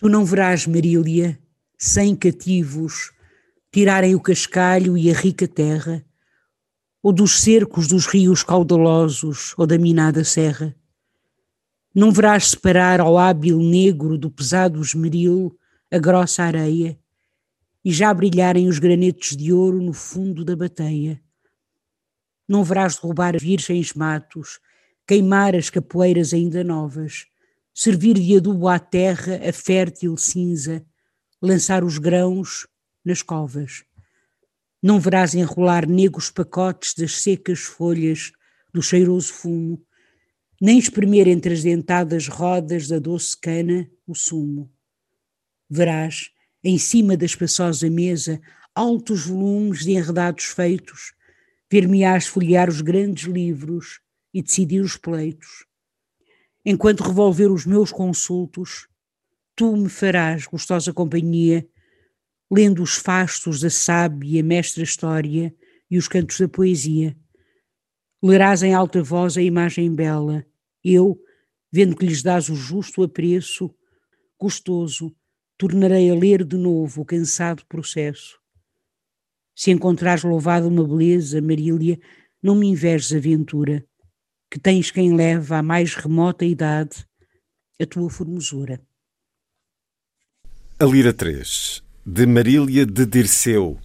Tu não verás, Marília, sem cativos, tirarem o cascalho e a rica terra, ou dos cercos dos rios caudalosos ou da minada serra. Não verás separar ao hábil negro do pesado esmeril a grossa areia, e já brilharem os granetos de ouro no fundo da bateia. Não verás derrubar virgens matos, queimar as capoeiras ainda novas, servir de adubo à terra a fértil cinza, lançar os grãos nas covas. Não verás enrolar negros pacotes das secas folhas do cheiroso fumo, nem espremer entre as dentadas rodas da doce cana o sumo. Verás, em cima da espaçosa mesa, altos volumes de enredados feitos, ver-me-ás folhear os grandes livros e decidir os pleitos enquanto revolver os meus consultos, tu me farás gostosa companhia, lendo os fastos da sábia mestra história e os cantos da poesia. Lerás em alta voz a imagem bela, eu, vendo que lhes dás o justo apreço, gostoso, tornarei a ler de novo o cansado processo. Se encontrares louvado uma beleza, Marília, não me invejes a ventura que tens quem leva à mais remota idade a tua formosura. A Lira 3, de Marília de Dirceu,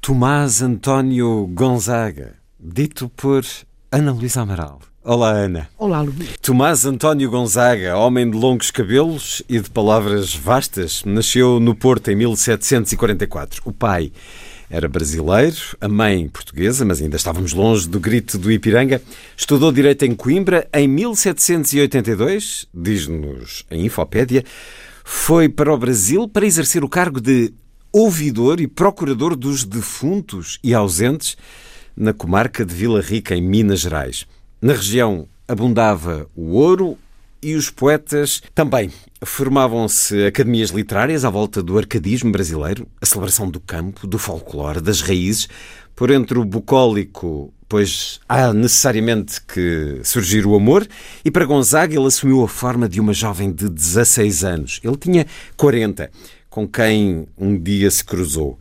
Tomás António Gonzaga, dito por Ana Luísa Amaral. Olá, Ana. Olá, Luís. Tomás António Gonzaga, homem de longos cabelos e de palavras vastas, nasceu no Porto em 1744. O pai era brasileiro, a mãe portuguesa, mas ainda estávamos longe do grito do Ipiranga. Estudou Direito em Coimbra em 1782, diz-nos a Infopédia. Foi para o Brasil para exercer o cargo de ouvidor e procurador dos defuntos e ausentes na comarca de Vila Rica, em Minas Gerais. Na região abundava o ouro, e os poetas também. Formavam-se academias literárias à volta do arcadismo brasileiro, a celebração do campo, do folclore, das raízes. Por entre o bucólico, pois há necessariamente que surgir o amor, e para Gonzaga ele assumiu a forma de uma jovem de 16 anos. Ele tinha 40, com quem um dia se cruzou.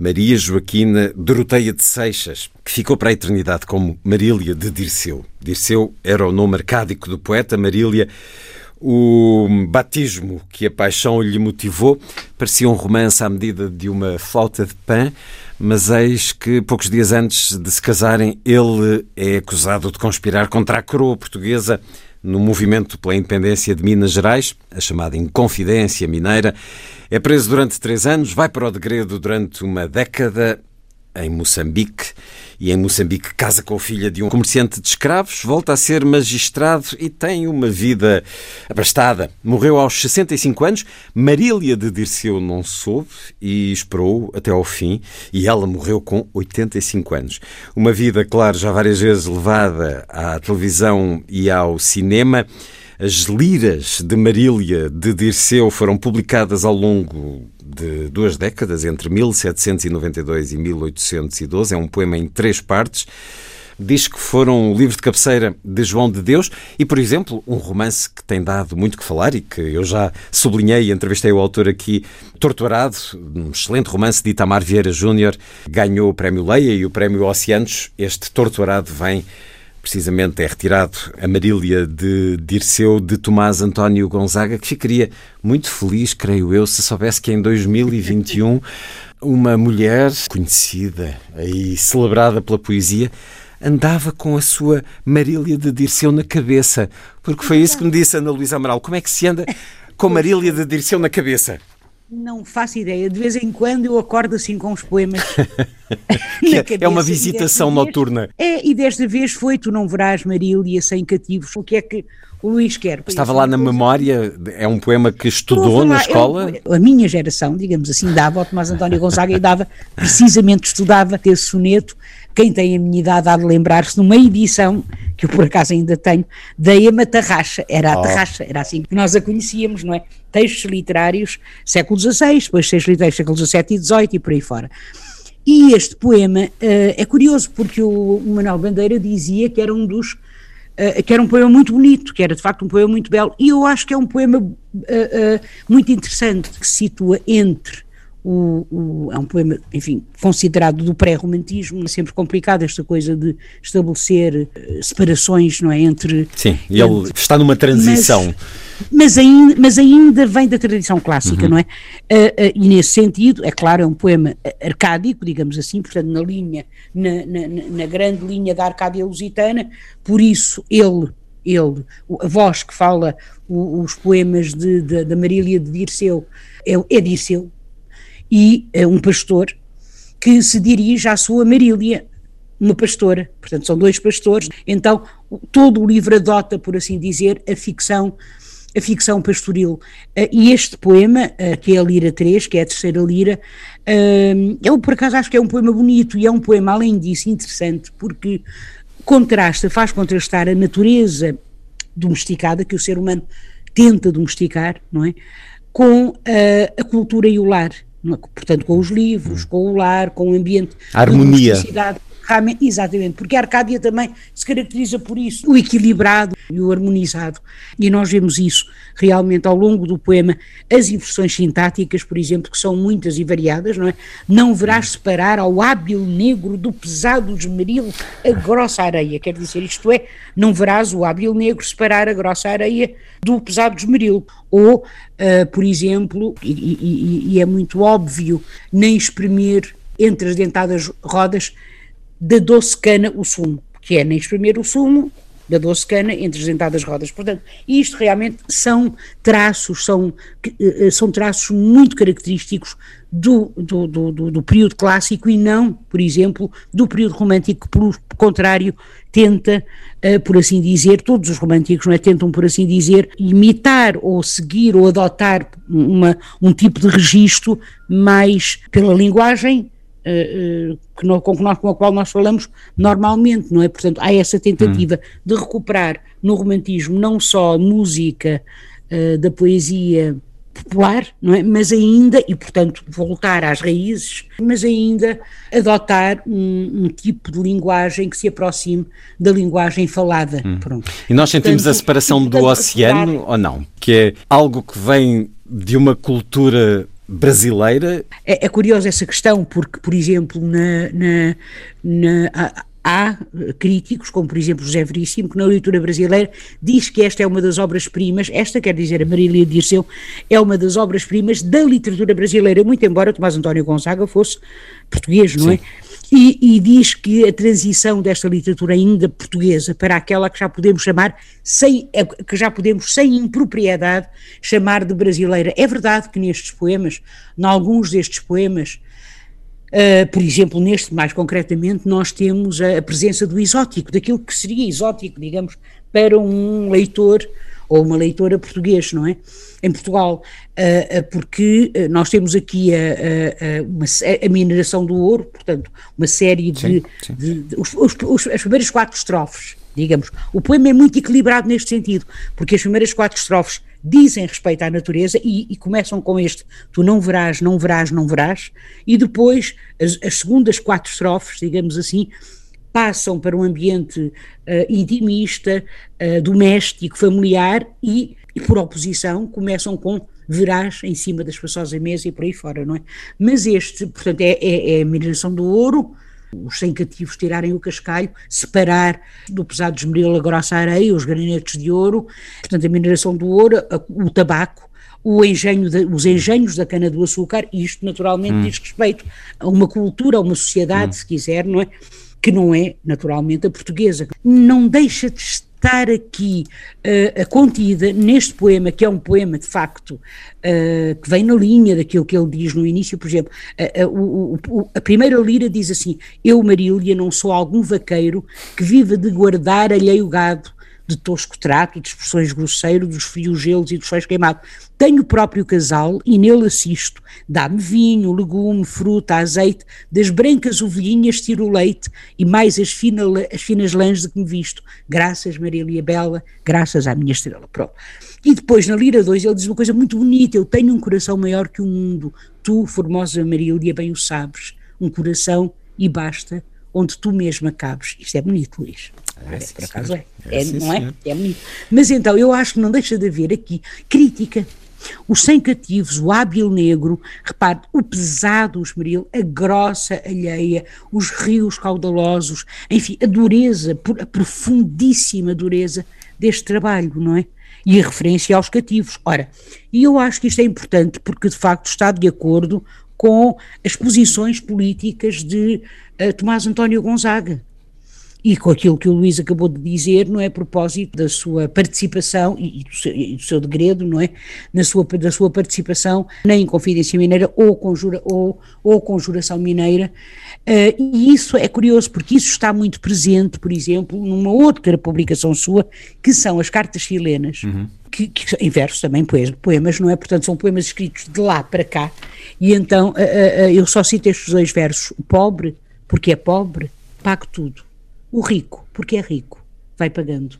Maria Joaquina Doroteia de Seixas, que ficou para a eternidade como Marília de Dirceu. Dirceu era o nome arcádico do poeta, Marília o batismo que a paixão lhe motivou parecia um romance à medida de uma flauta de pã, mas eis que poucos dias antes de se casarem ele é acusado de conspirar contra a coroa portuguesa no movimento pela independência de Minas Gerais, a chamada Inconfidência Mineira. É preso durante três anos, vai para o degredo durante uma década em Moçambique e em Moçambique casa com a filha de um comerciante de escravos, volta a ser magistrado e tem uma vida abastada. Morreu aos 65 anos, Marília de Dirceu não soube e esperou até ao fim e ela morreu com 85 anos. Uma vida, claro, já várias vezes levada à televisão e ao cinema. As liras de Marília de Dirceu foram publicadas ao longo de duas décadas, entre 1792 e 1812. É um poema em três partes. Diz que foram o livro de cabeceira de João de Deus e, por exemplo, um romance que tem dado muito que falar e que eu já sublinhei e entrevistei o autor aqui, Torturado, um excelente romance de Itamar Vieira Júnior, ganhou o Prémio Leia e o Prémio Oceanos. Este Torturado vem precisamente é retirado a Marília de Dirceu de Tomás António Gonzaga, que ficaria muito feliz, creio eu, se soubesse que em 2021 uma mulher conhecida e celebrada pela poesia andava com a sua Marília de Dirceu na cabeça, porque foi isso que me disse Ana Luísa Amaral. Como é que se anda com Marília de Dirceu na cabeça? Não faço ideia. De vez em quando eu acordo assim com os poemas. é uma visitação noturna. é, e desta vez foi Tu Não Verás Marília Sem Cativos. O que é que o Luís quer? Estava lá na coisa. memória, é um poema que estudou na escola? Eu, a minha geração, digamos assim, dava, o Tomás António Gonzaga e dava, precisamente estudava esse soneto. Quem tem a minha idade há de lembrar-se numa edição que eu por acaso ainda tenho, da Ema Tarraxa, era a oh. Tarraxa, era assim que nós a conhecíamos, não é? Textos literários, século XVI, depois textos literários, século XVII e XVIII e por aí fora. E este poema uh, é curioso porque o Manuel Bandeira dizia que era um dos uh, que era um poema muito bonito, que era de facto um poema muito belo, e eu acho que é um poema uh, muito interessante que se situa entre o, o, é um poema, enfim, considerado do pré-romantismo, é sempre complicado esta coisa de estabelecer uh, separações, não é, entre... Sim, e ele entre, está numa transição. Mas, mas, ainda, mas ainda vem da tradição clássica, uhum. não é? Uh, uh, e nesse sentido, é claro, é um poema arcádico, digamos assim, portanto na linha, na, na, na grande linha da Arcádia Lusitana, por isso ele ele, a voz que fala os poemas de, de, da Marília de Dirceu é, é Dirceu, e uh, um pastor que se dirige à sua Marília, uma pastora, portanto são dois pastores, então todo o livro adota, por assim dizer, a ficção a ficção pastoril. Uh, e este poema, uh, que é a Lira 3, que é a terceira lira, uh, eu por acaso acho que é um poema bonito e é um poema, além disso, interessante, porque contrasta, faz contrastar a natureza domesticada que o ser humano tenta domesticar, não é? Com a cultura e o lar portanto com os livros, com o lar, com o ambiente, a harmonia. Exatamente, porque a Arcádia também se caracteriza por isso, o equilibrado e o harmonizado. E nós vemos isso realmente ao longo do poema, as inversões sintáticas, por exemplo, que são muitas e variadas, não é? Não verás separar ao hábil negro do pesado esmeril a grossa areia, quer dizer, isto é, não verás o hábil negro separar a grossa areia do pesado esmeril. Ou, uh, por exemplo, e, e, e é muito óbvio, nem espremer entre as dentadas rodas da doce cana o sumo, que é nem espremer o sumo da doce cana entre as dentadas rodas. Portanto, isto realmente são traços, são, eh, eh, são traços muito característicos do, do, do, do, período clássico e não, por exemplo, do período romântico, que, pelo contrário, tenta, uh, por assim dizer, todos os românticos não é, tentam, por assim dizer, imitar ou seguir ou adotar uma, um tipo de registro mais pela linguagem que no, com, nós, com a qual nós falamos normalmente, não é? Portanto, há essa tentativa hum. de recuperar no romantismo não só a música uh, da poesia popular, não é? Mas ainda, e portanto voltar às raízes, mas ainda adotar um, um tipo de linguagem que se aproxime da linguagem falada. Hum. Pronto. E nós sentimos portanto, a separação do oceano ou não? Que é algo que vem de uma cultura brasileira. É, é curiosa essa questão, porque, por exemplo, na, na, na há, há críticos, como por exemplo José Veríssimo, que na leitura brasileira diz que esta é uma das obras-primas, esta quer dizer a Marília Dirceu, é uma das obras-primas da literatura brasileira, muito embora Tomás António Gonzaga fosse português, não? Sim. é? E, e, diz que a transição desta literatura ainda portuguesa para aquela que já podemos chamar, sem, que já podemos sem impropriedade chamar de brasileira. É verdade que nestes poemas, em alguns destes poemas, uh, por exemplo, neste mais concretamente, nós temos a, a presença do exótico, daquilo que seria exótico, digamos, para um leitor ou uma leitora português, não é? Em Portugal, uh, uh, porque nós temos aqui a, a, uma, a, mineração do ouro, portanto, uma série de. Sim, sim. de, de os, os, as primeiras quatro estrofes, digamos. O poema é muito equilibrado neste sentido, porque as primeiras quatro estrofes dizem respeito à natureza e, e, começam com este: tu não verás, não verás, não verás, e depois as, as segundas quatro estrofes, digamos assim, passam para um ambiente uh, intimista, uh, doméstico, familiar e, e, por oposição, começam com verás em cima das à mesa e por aí fora, não é? Mas este, portanto, é, é, é a mineração do ouro, os sem cativos tirarem o cascalho, separar do pesado esmeril a grossa areia, os granitos de ouro, portanto, a mineração do ouro, a, o tabaco, o engenho de, os engenhos da cana-do-açúcar, e isto naturalmente hum. diz respeito a uma cultura, a uma sociedade, hum. se quiser, não é? Que não é, naturalmente, a portuguesa. Não deixa de estar aqui uh, contida neste poema, que é um poema de facto uh, que vem na linha daquilo que ele diz no início, por exemplo, uh, a primeira lira diz assim: Eu, Marília, não sou algum vaqueiro que viva de guardar alheio gado de tosco trato, de expressões grosseiras, dos frios gelos e dos sóis queimados. Tenho o próprio casal e nele assisto. Dá-me vinho, legume, fruta, azeite, das brancas ovelhinhas tiro o leite e mais as, fina, as finas lãs de que me visto. Graças, Marília Bela, graças à minha estrela. Pronto. E depois, na Lira 2, ele diz uma coisa muito bonita: Eu tenho um coração maior que o mundo. Tu, formosa Marília, bem o sabes. Um coração e basta, onde tu mesma cabes. Isto é bonito, Luís. É, é, por acaso é. é, é não é? É bonito. Mas então, eu acho que não deixa de haver aqui crítica. Os sem cativos, o hábil negro, repare, o pesado esmeril, a grossa alheia, os rios caudalosos, enfim, a dureza, a profundíssima dureza deste trabalho, não é? E a referência aos cativos. Ora, e eu acho que isto é importante porque de facto está de acordo com as posições políticas de uh, Tomás António Gonzaga e com aquilo que o Luís acabou de dizer, não é a propósito da sua participação e, do, seu, e do seu degredo, não é? Na sua, da sua participação na Inconfidência Mineira ou, conjura, ou, ou Conjuração Mineira. Uh, e isso é curioso, porque isso está muito presente, por exemplo, numa outra publicação sua, que são as Cartas Chilenas. Uhum. Que, que, em versos também, poemas, não é? Portanto, são poemas escritos de lá para cá. E então uh, uh, eu só cito estes dois versos: o pobre, porque é pobre, pago tudo o rico, porque é rico, vai pagando.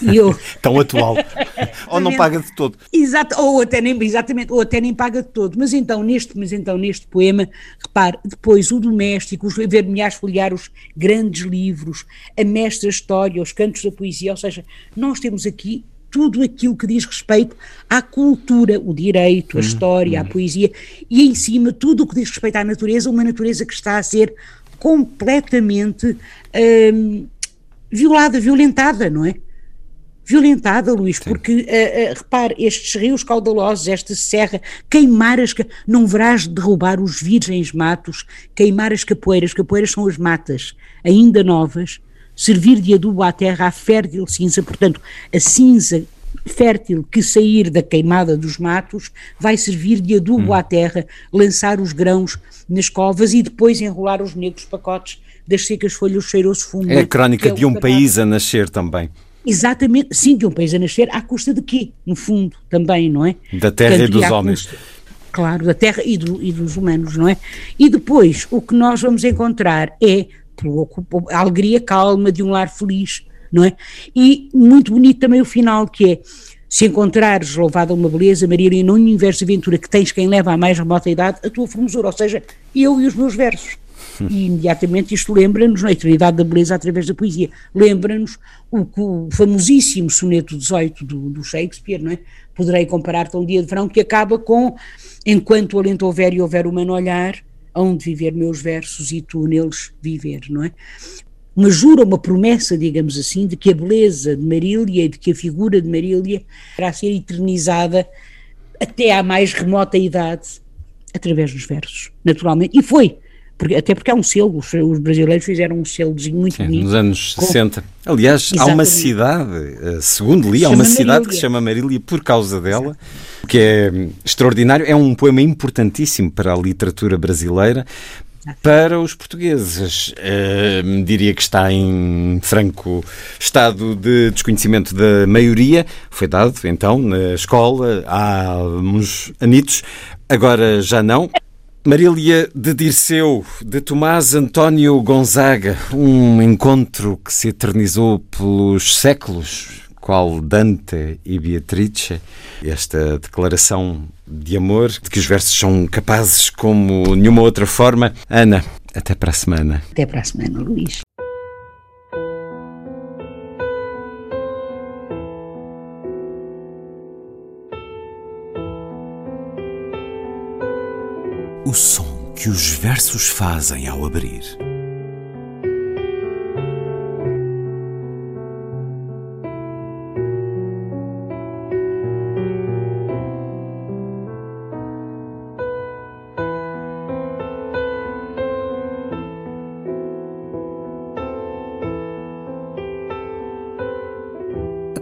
E eu... Tão atual. ou não paga de todo. Exato, ou até nem, exatamente, ou até nem paga de todo. Mas então, neste, mas então, neste poema, repare, depois o doméstico, os ver-me-ás folhear os grandes livros, a mestra história, os cantos da poesia, ou seja, nós temos aqui tudo aquilo que diz respeito à cultura, o direito, a hum, história, hum. a poesia, e em cima tudo o que diz respeito à natureza, uma natureza que está a ser completamente hum, violada, violentada, não é? Violentada, Luís, Sim. porque, uh, uh, repare, estes rios caudalosos, esta serra, queimar as. Não verás derrubar os virgens matos, queimar as capoeiras. Capoeiras são as matas, ainda novas, servir de adubo à terra a fértil cinza, portanto, a cinza fértil que sair da queimada dos matos vai servir de adubo hum. à terra, lançar os grãos nas covas e depois enrolar os negros pacotes das secas folhas cheiroso fumo. É a crónica é de um país a nascer também. Exatamente, sim, de um país a nascer, à custa de quê? No fundo, também, não é? Da terra Portanto, e dos homens. Custa, claro, da terra e, do, e dos humanos, não é? E depois, o que nós vamos encontrar é a alegria calma de um lar feliz, não é? E muito bonito também o final, que é se encontrares louvada uma beleza, Maria, num universo de aventura que tens quem leva à mais remota idade, a tua formosura, ou seja, eu e os meus versos. E imediatamente isto lembra-nos, na eternidade da beleza através da poesia, lembra-nos o, o, famosíssimo soneto 18 do, do Shakespeare, não é? Poderei comparar-te a um dia de verão que acaba com enquanto o alento houver e houver humano olhar, hão de viver meus versos e tu neles viver, não é? Uma jura, uma promessa, digamos assim, de que a beleza de Marília e de que a figura de Marília irá ser eternizada até à mais remota idade, através dos versos, naturalmente. E foi, porque, até porque há um selo, os, os brasileiros fizeram um selozinho muito Sim, bonito. Nos anos com... 60. Aliás, Exatamente. há uma cidade, eh, segundo li, há uma cidade Marília. que se chama Marília por causa dela, Exato. que é extraordinário. É um poema importantíssimo para a literatura brasileira, para os portugueses. Uh, diria que está em franco estado de desconhecimento da maioria. Foi dado, então, na escola há uns anitos, agora já não. Marília de Dirceu, de Tomás António Gonzaga, um encontro que se eternizou pelos séculos, qual Dante e Beatrice, esta declaração de amor, de que os versos são capazes como nenhuma outra forma. Ana, até para a semana. Até para a semana, Luís. O som que os versos fazem ao abrir.